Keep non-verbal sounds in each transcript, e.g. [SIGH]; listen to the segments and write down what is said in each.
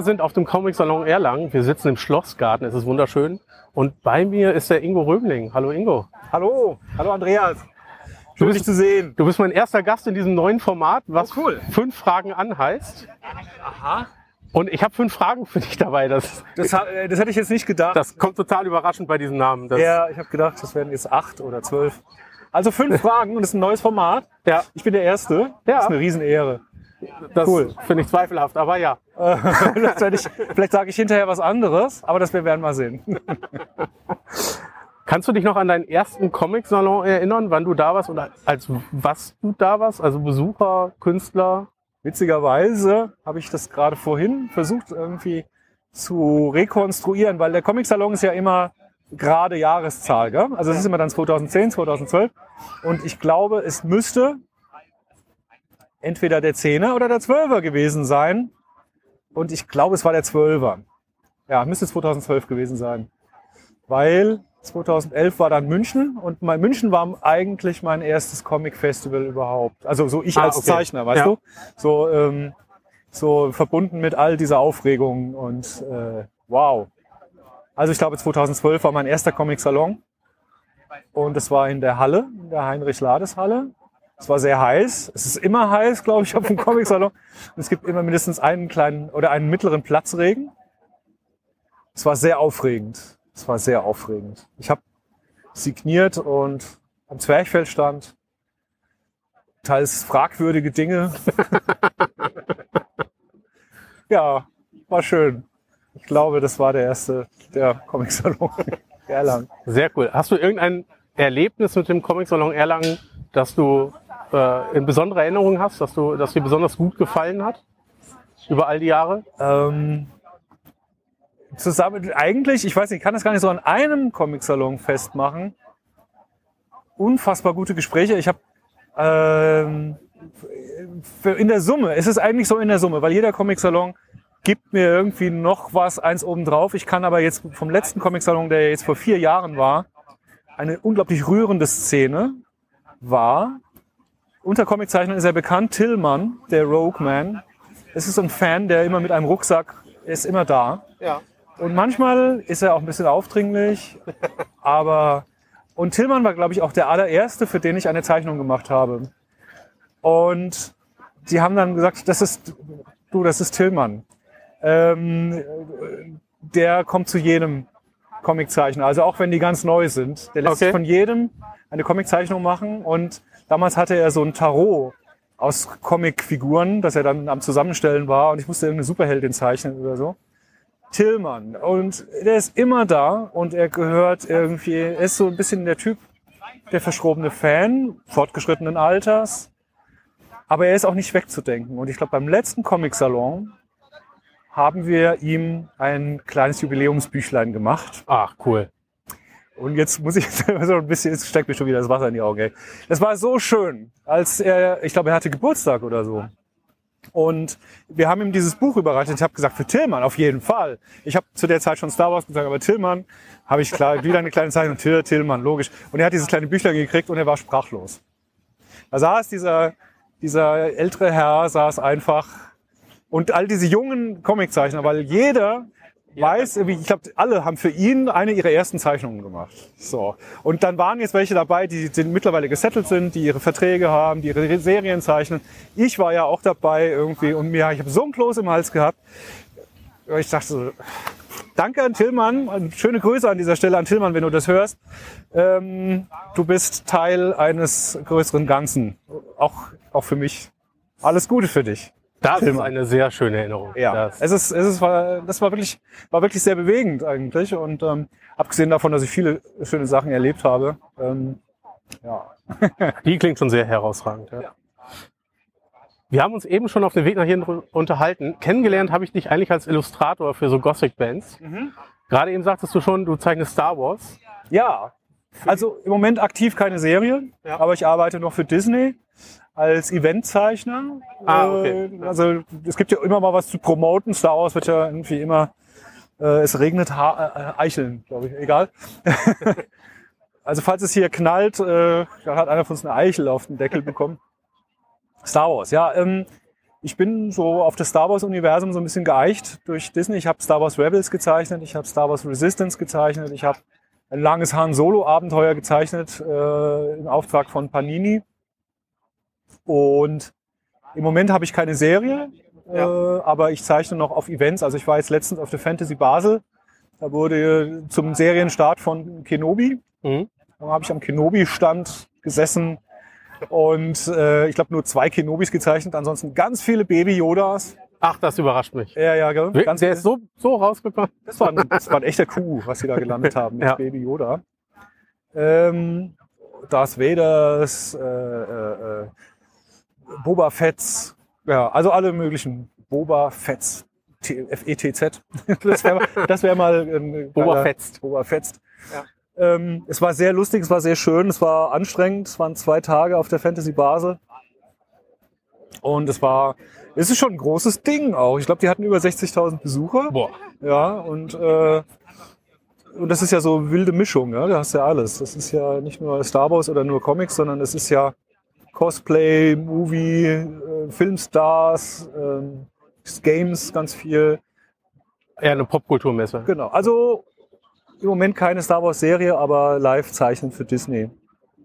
Wir sind auf dem Comic Salon Erlangen. Wir sitzen im Schlossgarten. Es ist wunderschön. Und bei mir ist der Ingo Römling. Hallo Ingo. Hallo, hallo Andreas. Schön, bist- dich zu sehen. Du bist mein erster Gast in diesem neuen Format, was Oh, cool. fünf Fragen an heißt. Aha. Und ich habe fünf Fragen für dich dabei. Das, Das, äh, das hätte ich jetzt nicht gedacht. das kommt total überraschend bei diesem Namen. Ja, ich habe gedacht, das werden jetzt acht oder zwölf. Also fünf [LAUGHS] Fragen und das ist ein neues Format. ja, Ich bin der Erste. Ja. Das ist eine Riesenehre. das Cool. finde ich zweifelhaft. Aber ja, [LAUGHS] ich, vielleicht sage ich hinterher was anderes, aber das wir werden mal sehen. [LAUGHS] Kannst du dich noch an deinen ersten Comic-Salon erinnern, wann du da warst oder als was du da warst? Also Besucher, Künstler? Witzigerweise habe ich das gerade vorhin versucht irgendwie zu rekonstruieren, weil der Comic-Salon ist ja immer gerade Jahreszahl. Gell? Also es ist immer dann 2010, 2012. Und ich glaube, es müsste entweder der 10er oder der 12er gewesen sein. Und ich glaube, es war der 12er. Ja, müsste 2012 gewesen sein. Weil 2011 war dann München und mein München war eigentlich mein erstes Comic-Festival überhaupt. Also so ich Ah, als okay. Zeichner, weißt Ja. du? So, ähm, so verbunden mit all dieser Aufregung und äh, wow. Also ich glaube 2012 war mein erster Comic-Salon und es war in der Halle, in der Heinrich-Lades-Halle. Es war sehr heiß. Es ist immer heiß, glaube ich, auf dem Comic-Salon. Und es gibt immer mindestens einen kleinen oder einen mittleren Platzregen. Es war sehr aufregend. Es war sehr aufregend. Ich habe signiert und am Zwerchfell stand teils fragwürdige Dinge. [LAUGHS] ja, war schön. Ich glaube, das war der erste der Comic-Salon Erlangen. Sehr cool. Hast du irgendein Erlebnis mit dem Comic-Salon Erlangen, das du äh, in besonderer Erinnerung hast, dass, du, das dir besonders gut gefallen hat? Über all die Jahre? Ähm, zusammen, eigentlich, ich weiß nicht, ich kann das gar nicht so an einem Comic-Salon festmachen. Unfassbar gute Gespräche. Ich habe ähm, in der Summe, es ist eigentlich so in der Summe, weil jeder Comic-Salon gibt mir irgendwie noch was eins obendrauf. Ich kann aber jetzt vom letzten Comic-Salon, der jetzt vor vier Jahren war, eine unglaublich rührende Szene war. Unter Comiczeichnern ist er bekannt, Tillmann, der Rogue Man. Es ist so ein Fan, der immer mit einem Rucksack, er ist immer da. Ja. Und manchmal ist er auch ein bisschen aufdringlich, [LAUGHS] aber und Tillmann war, glaube ich, auch der allererste, für den ich eine Zeichnung gemacht habe. Und die haben dann gesagt, das ist du, das ist Tillmann. Ähm, der kommt zu jedem Comiczeichner, also auch wenn die ganz neu sind. Der lässt Okay. sich von jedem eine Comiczeichnung machen und damals hatte er so ein Tarot aus Comicfiguren, das er dann am Zusammenstellen war und ich musste irgendeine Superheldin zeichnen oder so. Tillmann. Und der ist immer da und er gehört irgendwie, er ist so ein bisschen der Typ, der verschrobene Fan, fortgeschrittenen Alters. Aber er ist auch nicht wegzudenken. Und ich glaube, beim letzten Comic-Salon haben wir ihm ein kleines Jubiläumsbüchlein gemacht. Ach, cool. Und jetzt muss ich [LAUGHS] so ein bisschen, jetzt steckt mir schon wieder das Wasser in die Augen. Ey. Das war so schön, als er, ich glaube, er hatte Geburtstag oder so. Und wir haben ihm dieses Buch überreicht. Ich habe gesagt, für Tillmann auf jeden Fall. Ich habe zu der Zeit schon Star Wars gesagt, aber Tillmann habe ich klar wieder eine kleine Zeichnung. Till, Tillmann, logisch. Und er hat dieses kleine Büchlein gekriegt und er war sprachlos. Da saß dieser, dieser ältere Herr, saß einfach und all diese jungen Comiczeichner, weil jeder weiß, ich glaube, alle haben für ihn eine ihrer ersten Zeichnungen gemacht. So. Und dann waren jetzt welche dabei, die sind mittlerweile gesettelt sind, die ihre Verträge haben, die ihre Serien zeichnen. Ich war ja auch dabei irgendwie und mir, ich habe so ein Kloß im Hals gehabt. Ich dachte so, danke an Tillmann, schöne Grüße an dieser Stelle an Tillmann, wenn du das hörst. Ähm, du bist Teil eines größeren Ganzen. Auch, auch für mich. Alles Gute für dich. Das ist Tillmann. eine sehr schöne Erinnerung. Ja, Das, es ist, es ist, war, das war wirklich, war wirklich sehr bewegend eigentlich und ähm, abgesehen davon, dass ich viele schöne Sachen erlebt habe, ähm, ja, [LAUGHS] die klingt schon sehr herausragend. Ja. Wir haben uns eben schon auf dem Weg nach hier unterhalten. Kennengelernt habe ich dich eigentlich als Illustrator für so Gothic-Bands. Gerade eben sagtest du schon, du zeichnest Star Wars. ja. Also im Moment aktiv keine Serie, Ja. aber ich arbeite noch für Disney als Eventzeichner. Ah, okay. Äh, Also es gibt ja immer mal was zu promoten. Star Wars wird ja irgendwie immer, äh, es regnet ha äh, Eicheln, glaube ich, egal. [LAUGHS] also falls es hier knallt, äh, dann hat einer von uns eine Eichel auf den Deckel bekommen. Star Wars, ja. Ähm, ich bin so auf das Star Wars-Universum so ein bisschen geeicht durch Disney. Ich habe Star Wars Rebels gezeichnet, ich habe Star Wars Resistance gezeichnet, ich habe ein langes Han Solo-Abenteuer gezeichnet äh, im Auftrag von Panini. Und im Moment habe ich keine Serie, ja. äh, aber ich zeichne noch auf Events. Also ich war jetzt letztens auf der Fantasy Basel. Da wurde zum Serienstart von Kenobi. Mhm. Da habe ich am Kenobi-Stand gesessen und äh, ich glaube nur zwei Kenobis gezeichnet, ansonsten ganz viele Baby-Yodas. Ach, das überrascht mich. Ja, ja, gell? Ganz Der ist so, so rausgekommen. Das war, ein, das war ein echter Kuh, was sie da gelandet haben [LAUGHS] mit ja. Baby Yoda. Ähm, Darth Vaders, äh, äh, äh Boba Fetts, ja, also alle möglichen Boba Fetts, F-E-T-Z. Das [LAUGHS] wäre das wär mal ähm, Boba Fetzt. Boba Fetzt. Ja. Ähm, es war sehr lustig, es war sehr schön, es war anstrengend, es waren zwei Tage auf der Fantasy Basel. Und es war, es ist schon ein großes Ding auch. Ich glaube, die hatten über 60.000 Besucher. Boah. Ja, und, äh, und das ist ja so wilde Mischung, ja? da hast du ja alles. Das ist ja nicht nur Star Wars oder nur Comics, sondern es ist ja Cosplay, Movie, äh, Filmstars, äh, Games ganz viel. Ja, eine Popkulturmesse. Genau. Also im Moment keine Star Wars Serie, aber live zeichnen für Disney.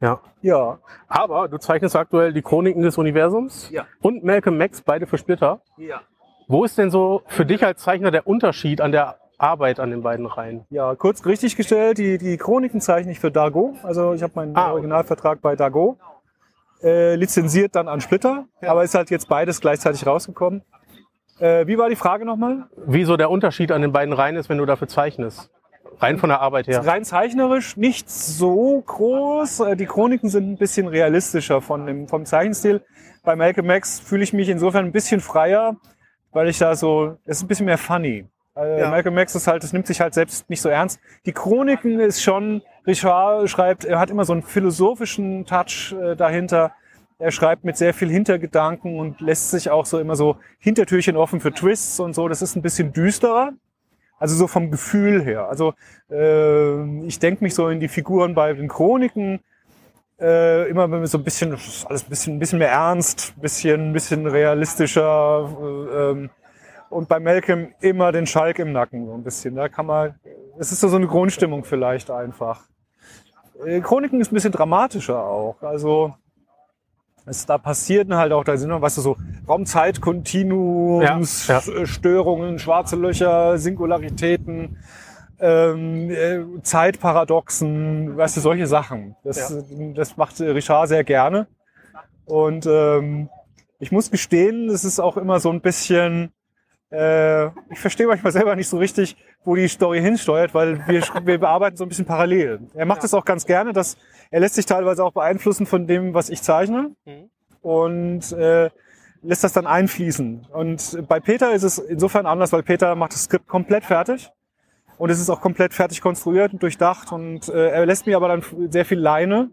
Ja. Ja. Aber du zeichnest aktuell die Chroniken des Universums ja. und Malcolm Max, beide für Splitter. Ja. Wo ist denn so für dich als Zeichner der Unterschied an der Arbeit an den beiden Reihen? Ja, kurz richtig gestellt, die, die Chroniken zeichne ich für Dago. Also ich habe meinen ah, Originalvertrag bei Dago. Äh, lizenziert dann an Splitter, ja. aber ist halt jetzt beides gleichzeitig rausgekommen. Äh, wie war die Frage nochmal? Wieso der Unterschied an den beiden Reihen ist, wenn du dafür zeichnest? Rein von der Arbeit her. Rein zeichnerisch nicht so groß. Äh, die Chroniken sind ein bisschen realistischer von dem, vom Zeichenstil. Bei Malcolm Max fühle ich mich insofern ein bisschen freier, weil ich da so, es ist ein bisschen mehr funny. Äh, ja. Malcolm Max ist halt, das nimmt sich halt selbst nicht so ernst. Die Chroniken ist schon, Richard schreibt, er hat immer so einen philosophischen Touch äh, dahinter. Er schreibt mit sehr viel Hintergedanken und lässt sich auch so immer so Hintertürchen offen für Twists und so. Das ist ein bisschen düsterer. Also so vom Gefühl her. Also äh, ich denke mich so in die Figuren bei den Chroniken äh, immer so ein bisschen, alles ein bisschen, ein bisschen mehr ernst, bisschen, ein bisschen realistischer. Äh, ähm, und bei Malcolm immer den Schalk im Nacken so ein bisschen. Da kann man, es ist so eine Grundstimmung vielleicht einfach. Äh, Chroniken ist ein bisschen dramatischer auch. Also es da passierten halt auch, da sind noch, weißt du, so Raumzeit-Kontinuumsstörungen, ja, ja. schwarze Löcher, Singularitäten, ähm, äh, Zeitparadoxen, weißt du, solche Sachen. Das, ja. das macht Richard sehr gerne. Und ähm, ich muss gestehen, es ist auch immer so ein bisschen, äh, ich verstehe manchmal selber nicht so richtig, wo die Story hinsteuert, weil wir, wir bearbeiten so ein bisschen parallel. Er macht es ja. auch ganz gerne, dass er lässt sich teilweise auch beeinflussen von dem, was ich zeichne mhm. und äh, lässt das dann einfließen. Und bei Peter ist es insofern anders, weil Peter macht das Skript komplett fertig und es ist auch komplett fertig konstruiert und durchdacht und äh, er lässt mir aber dann sehr viel Leine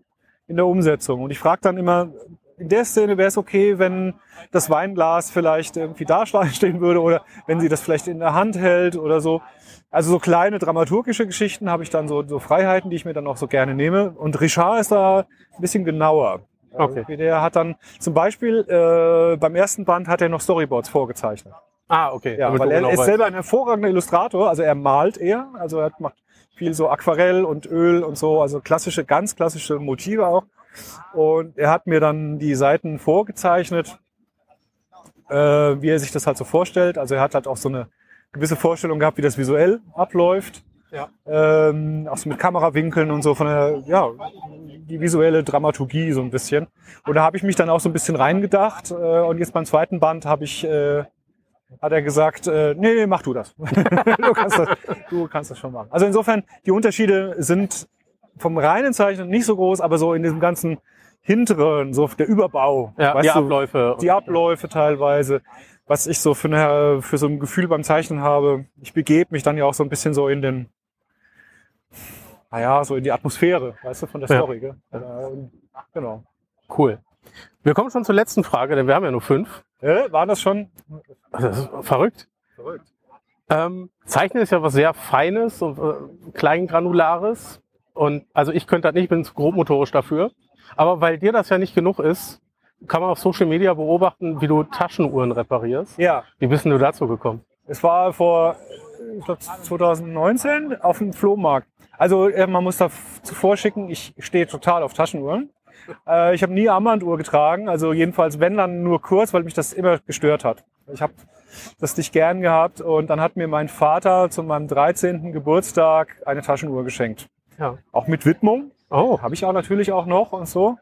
in der Umsetzung. Und ich frage dann immer, in der Szene wäre es okay, wenn das Weinglas vielleicht irgendwie da [LAUGHS] stehen würde oder wenn sie das vielleicht in der Hand hält oder so. Also so kleine dramaturgische Geschichten habe ich dann so, so Freiheiten, die ich mir dann auch so gerne nehme. Und Richard ist da ein bisschen genauer. Okay. Also der hat dann zum Beispiel äh, beim ersten Band hat er noch Storyboards vorgezeichnet. Ah, okay. Ja, weil er genau ist selber ein hervorragender Illustrator, also er malt eher, also er macht viel so Aquarell und Öl und so, also klassische, ganz klassische Motive auch. Und er hat mir dann die Seiten vorgezeichnet, äh, wie er sich das halt so vorstellt. Also er hat halt auch so eine gewisse Vorstellung gehabt, wie das visuell abläuft. Ja. Ähm, auch so mit Kamerawinkeln und so von der, ja, die visuelle Dramaturgie so ein bisschen. Und da habe ich mich dann auch so ein bisschen reingedacht. Äh, und jetzt beim zweiten Band habe ich, äh, hat er gesagt, äh, nee, nee, mach du das. [LAUGHS] du, kannst das. Du kannst das schon machen. Also insofern, die Unterschiede sind vom reinen Zeichnen nicht so groß, aber so in diesem ganzen hinteren, so der Überbau. Ja, die Abläufe. Die Abläufe teilweise. Was ich so für, eine, für so ein Gefühl beim Zeichnen habe. Ich begebe mich dann ja auch so ein bisschen so in den, naja, so in die Atmosphäre, weißt du, von der Story. Ja. Gell? Genau. Cool. Wir kommen schon zur letzten Frage, denn wir haben ja nur fünf. Äh, war das schon? Das ist verrückt. Verrückt. Ähm, Zeichnen ist ja was sehr Feines und äh, Kleingranulares. Und also ich könnte das nicht, bin zu grobmotorisch dafür. Aber weil dir das ja nicht genug ist, kann man auf Social Media beobachten, wie du Taschenuhren reparierst. Ja, Wie bist denn du dazu gekommen? es war vor ich glaub, 2019 auf dem Flohmarkt. Also äh, man muss da zuvor schicken, ich stehe total auf Taschenuhren. Äh, ich habe nie Armbanduhr getragen, also jedenfalls wenn dann nur kurz, weil mich das immer gestört hat. Ich habe das nicht gern gehabt und dann hat mir mein Vater zu meinem 13. Geburtstag eine Taschenuhr geschenkt. Ja. Auch mit Widmung, Oh, habe ich auch natürlich auch noch und so.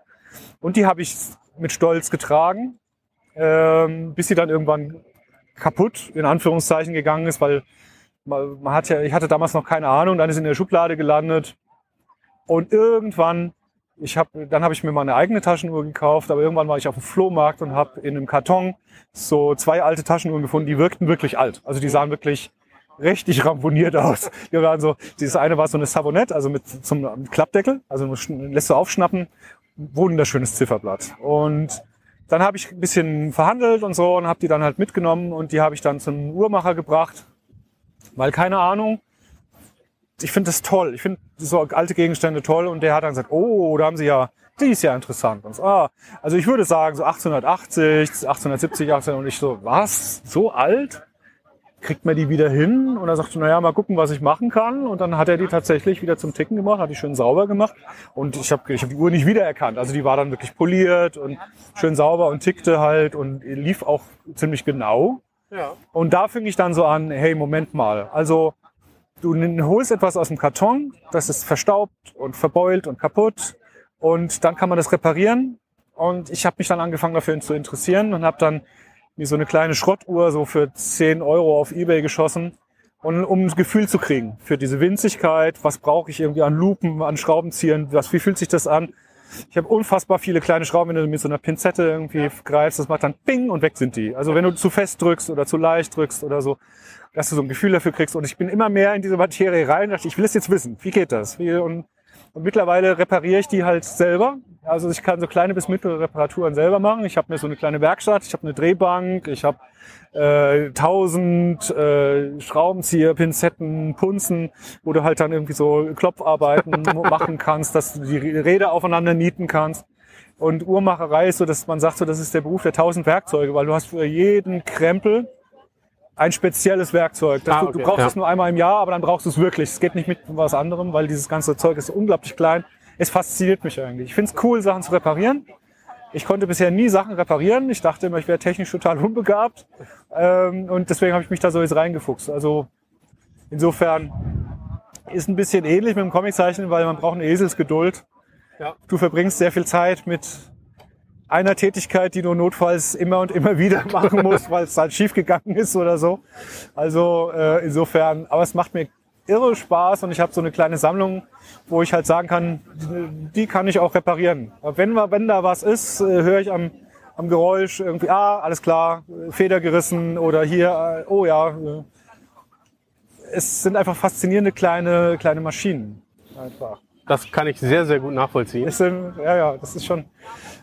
Und die habe ich mit Stolz getragen, ähm, bis sie dann irgendwann kaputt in Anführungszeichen gegangen ist, weil man, man hat ja, ich hatte damals noch keine Ahnung, dann ist in der Schublade gelandet. Und irgendwann, ich habe, dann habe ich mir meine eigene Taschenuhr gekauft, aber irgendwann war ich auf dem Flohmarkt und habe in einem Karton so zwei alte Taschenuhren gefunden, die wirkten wirklich alt, also die sahen wirklich richtig ramponiert aus. Die waren so, dieses eine war so eine Savonette, also mit zum Klappdeckel, also lässt du aufschnappen, wunderschönes Zifferblatt. Und dann habe ich ein bisschen verhandelt und so und habe die dann halt mitgenommen und die habe ich dann zum Uhrmacher gebracht, weil keine Ahnung, ich finde das toll. Ich finde so alte Gegenstände toll und der hat dann gesagt, oh, da haben sie ja, die ist ja interessant. Und so, ah, also ich würde sagen so 1880, 1870, 18 und ich so, was? So alt? Kriegt man die wieder hin? Und er sagte, naja, mal gucken, was ich machen kann. Und dann hat er die tatsächlich wieder zum Ticken gemacht, hat die schön sauber gemacht. Und ich habe ich hab die Uhr nicht wiedererkannt. Also die war dann wirklich poliert und schön sauber und tickte halt und lief auch ziemlich genau. ja. Und da fing ich dann so an, hey, Moment mal. Also du holst etwas aus dem Karton, das ist verstaubt und verbeult und kaputt. Und dann kann man das reparieren. Und ich habe mich dann angefangen dafür zu interessieren und habe dann mir so eine kleine Schrottuhr so für 10 Euro auf Ebay geschossen. Und um ein Gefühl zu kriegen für diese Winzigkeit, was brauche ich irgendwie an Lupen, an Schraubenziehern, was, wie fühlt sich das an? Ich habe unfassbar viele kleine Schrauben, wenn du mit so einer Pinzette irgendwie greifst, das macht dann Ping und weg sind die. Also wenn du zu fest drückst oder zu leicht drückst oder so, dass du so ein Gefühl dafür kriegst. Und ich bin immer mehr in diese Materie rein, dachte, ich will es jetzt wissen. Wie geht das? Wie, und, und mittlerweile repariere ich die halt selber. Also ich kann so kleine bis mittlere Reparaturen selber machen. Ich habe mir so eine kleine Werkstatt, ich habe eine Drehbank, ich habe äh, tausend äh, Schraubenzieher, Pinzetten, Punzen, wo du halt dann irgendwie so Klopfarbeiten [LAUGHS] machen kannst, dass du die Räder aufeinander nieten kannst. Und Uhrmacherei ist so, dass man sagt, so, das ist der Beruf der tausend Werkzeuge, weil du hast für jeden Krempel ein spezielles Werkzeug. Ah, du, okay, du brauchst ja. es nur einmal im Jahr, aber dann brauchst du es wirklich. Es geht nicht mit was anderem, weil dieses ganze Zeug ist unglaublich klein. Es fasziniert mich eigentlich. Ich finde es cool, Sachen zu reparieren. Ich konnte bisher nie Sachen reparieren. Ich dachte immer, ich wäre technisch total unbegabt. Ähm, und deswegen habe ich mich da so jetzt reingefuchst. Also insofern ist ein bisschen ähnlich mit dem Comiczeichnen, weil man braucht eine Eselsgeduld. Ja. Du verbringst sehr viel Zeit mit einer Tätigkeit, die du notfalls immer und immer wieder machen musst, [LAUGHS] weil es halt schief gegangen ist oder so. Also äh, insofern, aber es macht mir irre Spaß und ich habe so eine kleine Sammlung, wo ich halt sagen kann, die, kann ich auch reparieren. Wenn, wenn da was ist, äh, höre ich am, am Geräusch irgendwie, ah, alles klar, Feder gerissen oder hier, äh, oh ja. Es sind einfach faszinierende kleine, kleine Maschinen. Einfach. Das kann ich sehr, sehr gut nachvollziehen. Sind, ja, ja, das ist schon.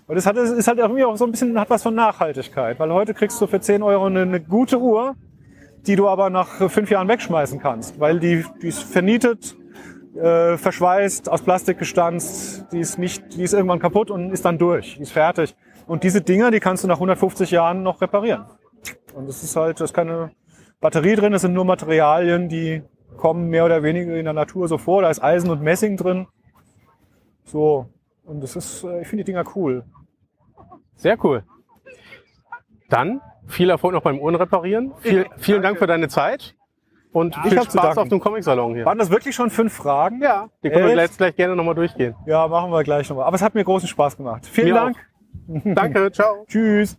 Und es hat, ist halt irgendwie auch so ein bisschen, hat was von Nachhaltigkeit. Weil heute kriegst du für 10 Euro eine, eine gute Uhr, die du aber nach fünf Jahren wegschmeißen kannst. Weil die, die ist vernietet, äh, verschweißt, aus Plastik gestanzt, die ist nicht, die ist irgendwann kaputt und ist dann durch, die ist fertig. Und diese Dinger, die kannst du nach 150 Jahren noch reparieren. Und das ist halt, da ist keine Batterie drin, das sind nur Materialien, die kommen mehr oder weniger in der Natur so vor. Da ist Eisen und Messing drin. So. Und das ist, äh, ich finde die Dinger cool. Sehr cool. Dann viel Erfolg noch beim Uhrenreparieren. Viel, vielen Dank für deine Zeit und viel hab zu Spaß auf dem Comic-Salon hier. Waren das wirklich schon fünf Fragen? Ja, die können wir Echt? jetzt gleich gerne nochmal durchgehen. Ja, machen wir gleich nochmal. Aber es hat mir großen Spaß gemacht. Vielen Mir Dank. Danke, [LAUGHS] ciao. Tschüss.